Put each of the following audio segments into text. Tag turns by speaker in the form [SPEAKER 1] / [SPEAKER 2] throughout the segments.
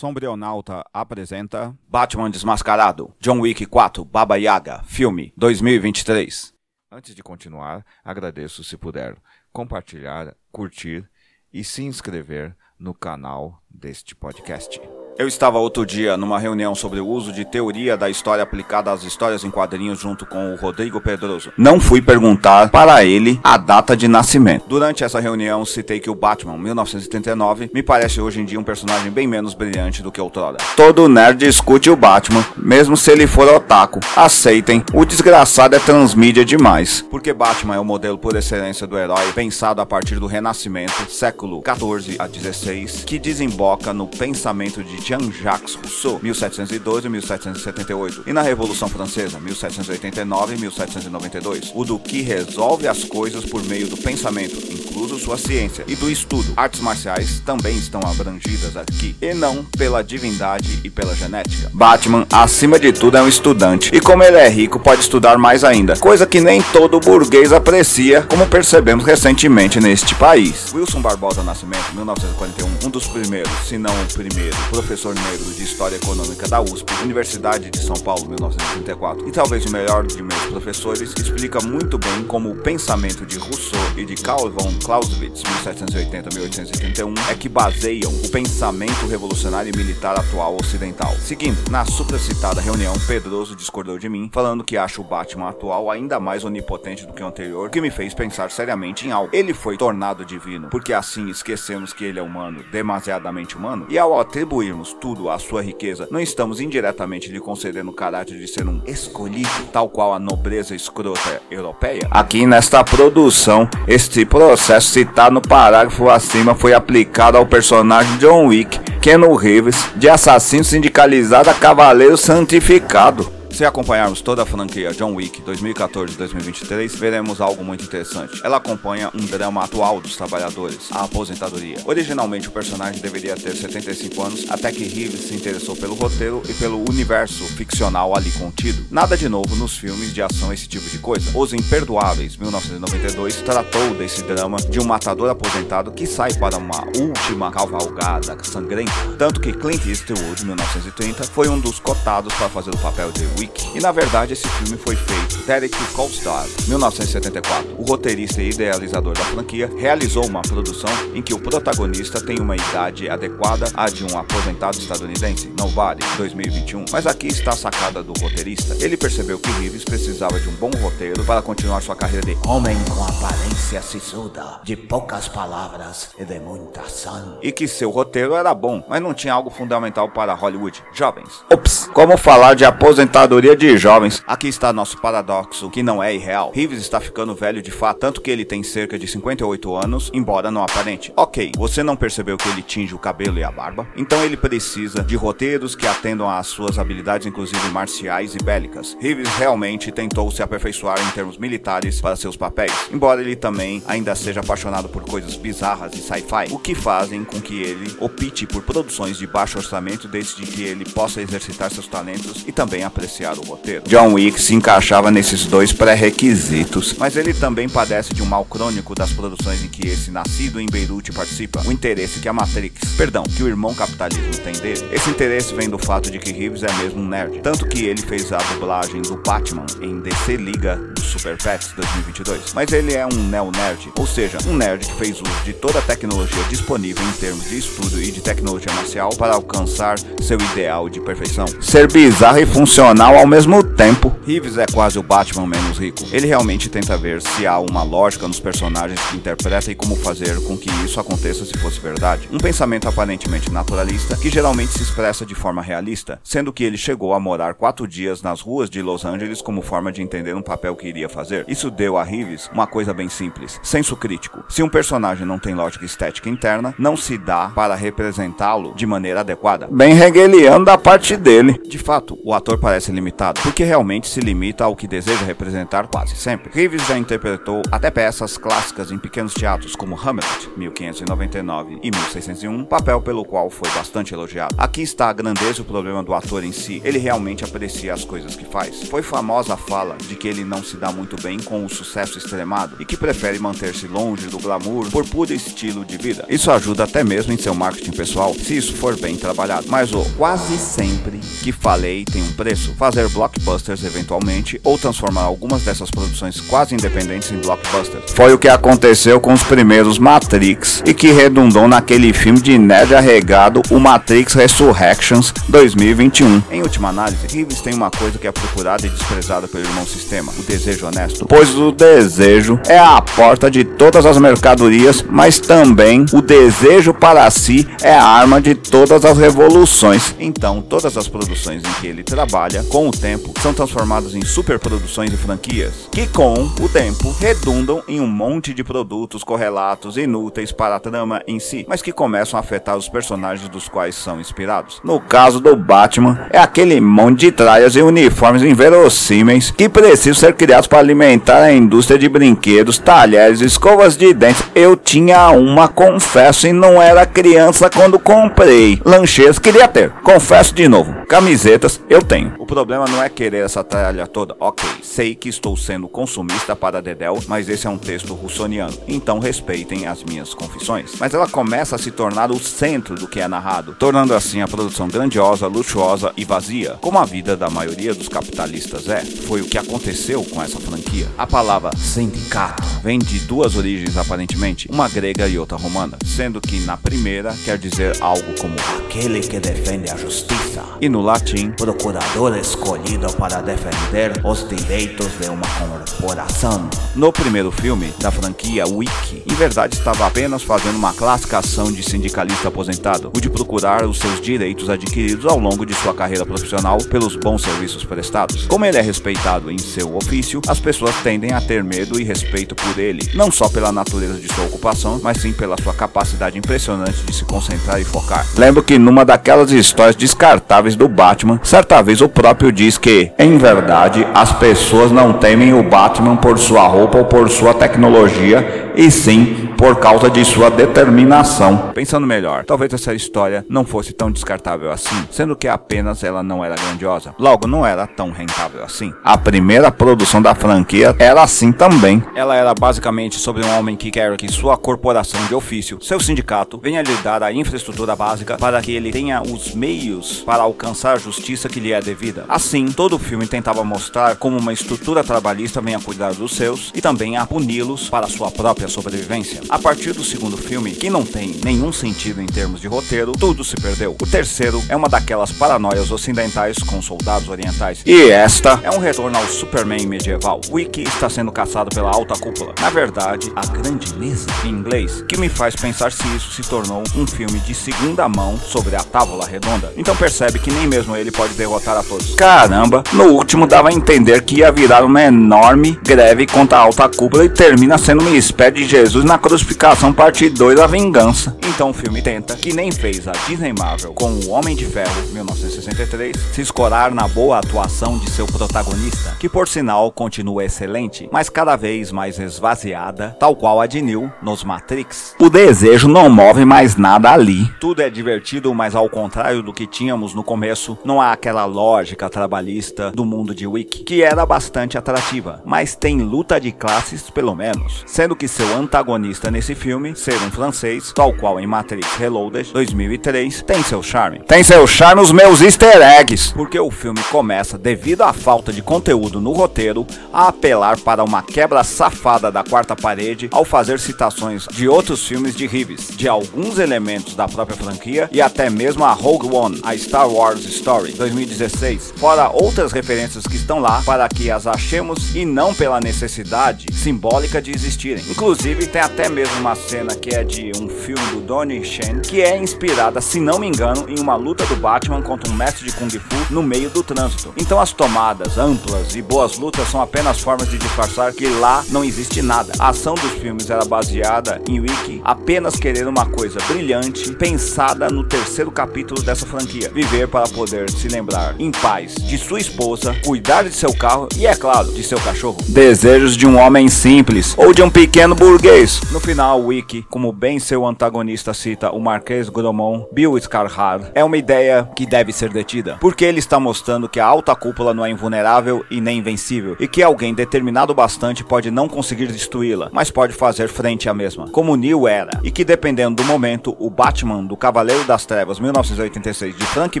[SPEAKER 1] Sombrionauta apresenta Batman Desmascarado, John Wick 4, Baba Yaga, filme 2023. Antes de continuar, agradeço se puder compartilhar, curtir e se inscrever no canal deste podcast. Eu estava outro dia numa reunião sobre o uso de teoria da história aplicada às histórias em quadrinhos junto com o Rodrigo Pedroso. Não fui perguntar para ele a data de nascimento. Durante essa reunião, citei que o Batman, 1939, me parece hoje em dia um personagem bem menos brilhante do que outrora. Todo nerd discute o Batman, mesmo se ele for otaku. Aceitem, o desgraçado é transmídia demais. Porque Batman é o modelo por excelência do herói pensado a partir do Renascimento, século 14 a 16, que desemboca no pensamento de Jean-Jacques Rousseau, 1712-1778, e na Revolução Francesa, 1789-1792, o do que resolve as coisas por meio do pensamento, incluso sua ciência, e do estudo. Artes marciais também estão abrangidas aqui, e não pela divindade e pela genética. Batman, acima de tudo, é um estudante, e como ele é rico, pode estudar mais ainda, coisa que nem todo burguês aprecia, como percebemos recentemente neste país. Wilson Barbosa Nascimento, 1941, um dos primeiros, se não o primeiro, professor negro de História Econômica da USP, Universidade de São Paulo, 1934, e talvez o melhor de meus professores, explica muito bem como o pensamento de Rousseau e de Karl von Clausewitz, 1780-1871, é que baseiam o pensamento revolucionário e militar atual ocidental. Seguindo, na supracitada reunião, Pedroso discordou de mim, falando que acha o Batman atual ainda mais onipotente do que o anterior, que me fez pensar seriamente em algo. Ele foi tornado divino, porque assim esquecemos que ele é humano, demasiadamente humano, e ao atribuirmos tudo à sua riqueza, não estamos indiretamente lhe concedendo o caráter de ser um escolhido, tal qual a nobreza escrota europeia? Aqui nesta produção, este processo citado no parágrafo acima foi aplicado ao personagem John Wick, Keanu Reeves, de assassino sindicalizado a cavaleiro santificado. Se acompanharmos toda a franquia John Wick 2014-2023, veremos algo muito interessante. Ela acompanha um drama atual dos trabalhadores, a aposentadoria. Originalmente o personagem deveria ter 75 anos, até que Reeves se interessou pelo roteiro e pelo universo ficcional ali contido. Nada de novo nos filmes de ação esse tipo de coisa. Os Imperdoáveis, 1992, tratou desse drama de um matador aposentado que sai para uma última cavalgada sangrenta. Tanto que Clint Eastwood, 1930, foi um dos cotados para fazer o papel de Wick. E na verdade esse filme foi feito. Derek Kolstad, 1974, o roteirista e idealizador da franquia, realizou uma produção em que o protagonista tem uma idade adequada à de um aposentado estadunidense, Nobody, 2021. Mas aqui está a sacada do roteirista. Ele percebeu que Reeves precisava de um bom roteiro para continuar sua carreira de homem com aparência sisuda, de poucas palavras e de muita ação. E que seu roteiro era bom, mas não tinha algo fundamental para Hollywood. Jovens. Ops, como falar de aposentado de jovens. Aqui está nosso paradoxo, que não é irreal. Reeves está ficando velho de fato, tanto que ele tem cerca de 58 anos, embora não aparente. Ok, você não percebeu que ele tinge o cabelo e a barba? Então ele precisa de roteiros que atendam às suas habilidades, inclusive marciais e bélicas. Reeves realmente tentou se aperfeiçoar em termos militares para seus papéis, embora ele também ainda seja apaixonado por coisas bizarras e sci-fi, o que fazem com que ele opte por produções de baixo orçamento desde que ele possa exercitar seus talentos e também apreciar o roteiro. John Wick se encaixava nesses dois pré-requisitos, mas ele também padece de um mal crônico das produções em que esse nascido em Beirute participa. O interesse que a Matrix, perdão, que o irmão capitalismo tem dele. Esse interesse vem do fato de que Reeves é mesmo um nerd, tanto que ele fez a dublagem do Batman em DC Liga Super Pets 2022. Mas ele é um neo-nerd, ou seja, um nerd que fez uso de toda a tecnologia disponível em termos de estudo e de tecnologia marcial para alcançar seu ideal de perfeição. Ser bizarro e funcional ao mesmo tempo. Reeves é quase o Batman menos rico. Ele realmente tenta ver se há uma lógica nos personagens que interpreta e como fazer com que isso aconteça se fosse verdade. Um pensamento aparentemente naturalista que geralmente se expressa de forma realista, sendo que ele chegou a morar quatro dias nas ruas de Los Angeles como forma de entender um papel que iria fazer. Isso deu a Reeves uma coisa bem simples: senso crítico. Se um personagem não tem lógica estética interna, não se dá para representá-lo de maneira adequada. Bem hegeliano da parte dele. De fato, o ator parece limitado, porque realmente se limita ao que deseja representar quase sempre. Reeves já interpretou até peças clássicas em pequenos teatros como Hamlet, 1599 e 1601, papel pelo qual foi bastante elogiado. Aqui está a grandeza e o problema do ator em si, ele realmente aprecia as coisas que faz. Foi famosa a fala de que ele não se dá muito bem com o sucesso extremado e que prefere manter-se longe do glamour por puro estilo de vida. Isso ajuda até mesmo em seu marketing pessoal, se isso for bem trabalhado. Mas o quase sempre que falei tem um preço. Fazer blockbusters eventualmente ou transformar algumas dessas produções quase independentes em blockbusters. Foi o que aconteceu com os primeiros Matrix e que redundou naquele filme de nerd arregado, o Matrix Resurrections 2021. Em última análise, Reeves tem uma coisa que é procurada e desprezada pelo irmão sistema, o desejo honesto. Pois o desejo é a porta de todas as mercadorias, mas também o desejo para si é a arma de todas as revoluções. Então, todas as produções em que ele trabalha, com o tempo, são transformadas em superproduções e franquias, que com o tempo redundam em um monte de produtos correlatos inúteis para a trama em si, mas que começam a afetar os personagens dos quais são inspirados. No caso do Batman, é aquele monte de traias e uniformes inverossímeis que precisam ser criados para alimentar a indústria de brinquedos, talheres, escovas de dentes. Eu tinha uma, confesso, e não era criança quando comprei. Lancheiras queria ter, confesso de novo. Camisetas eu tenho. O problema não é querer essa tralha toda. Ok, sei que estou sendo consumista para Dedel, mas esse é um texto russoniano. Então respeitem as minhas confissões. Mas ela começa a se tornar o centro do que é narrado, tornando assim a produção grandiosa, luxuosa e vazia, como a vida da maioria dos capitalistas é. Foi o que aconteceu com essa franquia. A palavra sindicato vem de duas origens aparentemente, uma grega e outra romana, sendo que na primeira quer dizer algo como aquele que defende a justiça, e no latim, procurador escolhido para defender os direitos de uma corporação. No primeiro filme da franquia Wiki, em verdade estava apenas fazendo uma classificação de sindicalista aposentado, o de procurar os seus direitos adquiridos ao longo de sua carreira profissional pelos bons serviços prestados. Como ele é respeitado em seu ofício, as pessoas tendem a ter medo e respeito por ele, não só pela natureza de sua ocupação, mas sim pela sua capacidade impressionante de se concentrar e focar. Lembro que numa daquelas histórias descartáveis do Batman, certa vez o próprio diz que, em verdade, as pessoas não temem o Batman por sua roupa ou por sua tecnologia, e sim por causa de sua determinação. Pensando melhor, talvez essa história não fosse tão descartável assim, sendo que apenas ela não era grandiosa. Logo, não era tão rentável assim. A primeira produção da franquia era assim também. Ela era basicamente sobre um homem que quer que sua corporação de ofício, seu sindicato, venha lhe dar a infraestrutura básica para que ele tenha os meios para alcançar a justiça que lhe é devida. Assim, todo o filme tentava mostrar como uma estrutura trabalhista vem a cuidar dos seus e também a puni-los para sua própria sobrevivência. A partir do segundo filme, que não tem nenhum sentido em termos de roteiro, tudo se perdeu. O terceiro é uma daquelas paranoias ocidentais com soldados orientais. E esta é um retorno ao Superman medieval. Wiki está sendo caçado pela alta cúpula. Na verdade, a grande mesa, em inglês, que me faz pensar se isso se tornou um filme de segunda mão sobre a tábua redonda. Então percebe que nem mesmo ele pode derrotar a todos. Caramba, no último dava a entender que ia virar uma enorme greve contra a alta cúpula e termina sendo uma espécie de Jesus na crucificação parte 2 a vingança. Então o filme tenta, que nem fez a Disney Marvel com o Homem de Ferro 1963, se escorar na boa atuação de seu protagonista, que por sinal continua excelente, mas cada vez mais esvaziada, tal qual a de Neo nos Matrix. O desejo não move mais nada ali. Tudo é divertido, mas ao contrário do que tínhamos no começo, não há aquela lógica trabalhista do mundo de Wiki, que era bastante atrativa, mas tem luta de classes pelo menos, sendo que seu antagonista nesse filme, ser um francês, tal qual em Matrix Reloaded 2003, tem seu charme. Tem seu charme os meus easter eggs, porque o filme começa, devido à falta de conteúdo no roteiro, a apelar para uma quebra safada da quarta parede ao fazer citações de outros filmes de Reeves, de alguns elementos da própria franquia e até mesmo a Rogue One, a Star Wars Story 2016, fora outras referências que estão lá para que as achemos e não pela necessidade simbólica de existirem. Inclusive tem até mesmo uma cena que é de um filme do Donnie Yen que é inspirada, se não me engano, em uma luta do Batman contra um mestre de Kung Fu no meio do trânsito. Então as tomadas amplas e boas lutas são apenas formas de disfarçar que lá não existe nada. A ação dos filmes era baseada em Wiki apenas querer uma coisa brilhante, pensada no terceiro capítulo dessa franquia: viver para poder se lembrar em paz de sua esposa, cuidar de seu carro e, é claro, de seu cachorro. Desejos de um homem simples ou de um pequeno burguês. No final, Wiki, como bem seu antagonista cita o Marquês Gromon, Bill Scarhard, é uma ideia que deve ser detida, porque ele está mostrando que a alta cúpula não é invulnerável e nem invencível, e que alguém determinado bastante pode não conseguir destruí-la, mas pode fazer frente à mesma, como Neil era, e que dependendo do momento, o Batman do Cavaleiro das Trevas 1986 de Frank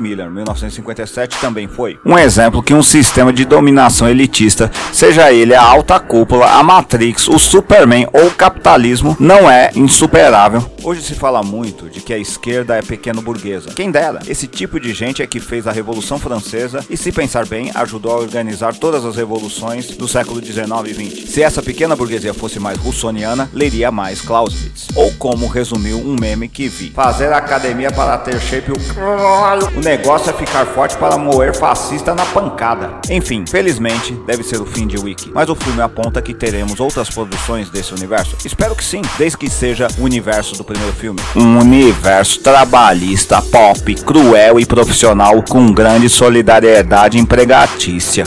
[SPEAKER 1] Miller 1957 também foi. Um exemplo que um sistema de dominação elitista, seja ele a alta cúpula, a Matrix, o Superman ou o capitalismo, não é insuperável. Hoje se fala muito de que a esquerda é pequeno burguesa. Quem dera, esse tipo de gente é que fez a Revolução Francesa e, se pensar bem, ajudou a organizar todas as revoluções do século 19 e 20. Se essa pequena burguesia fosse mais russoniana, leria mais Clausewitz. Ou como resumiu um meme que vi: fazer academia para ter shape o O negócio é ficar forte para moer fascista na pancada. Enfim, felizmente, deve ser o fim de Wiki, mas o filme aponta que teremos outras produções desse universo. Espero que sim, desde que seja o universo do primeiro filme. Um universo trabalhista, pop, cruel e profissional com grande solidariedade empregatícia.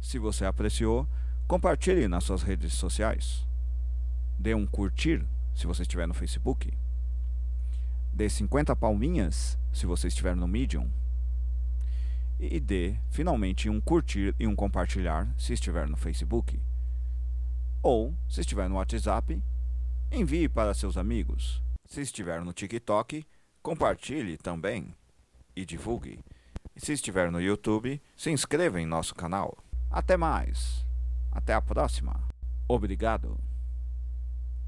[SPEAKER 1] Se você apreciou, compartilhe nas suas redes sociais. Dê um curtir se você estiver no Facebook. Dê 50 palminhas se você estiver no Medium. E dê finalmente um curtir e um compartilhar se estiver no Facebook. Ou, se estiver no WhatsApp, envie para seus amigos. Se estiver no TikTok, compartilhe também e divulgue. Se estiver no YouTube, se inscreva em nosso canal. Até mais. Até a próxima. Obrigado.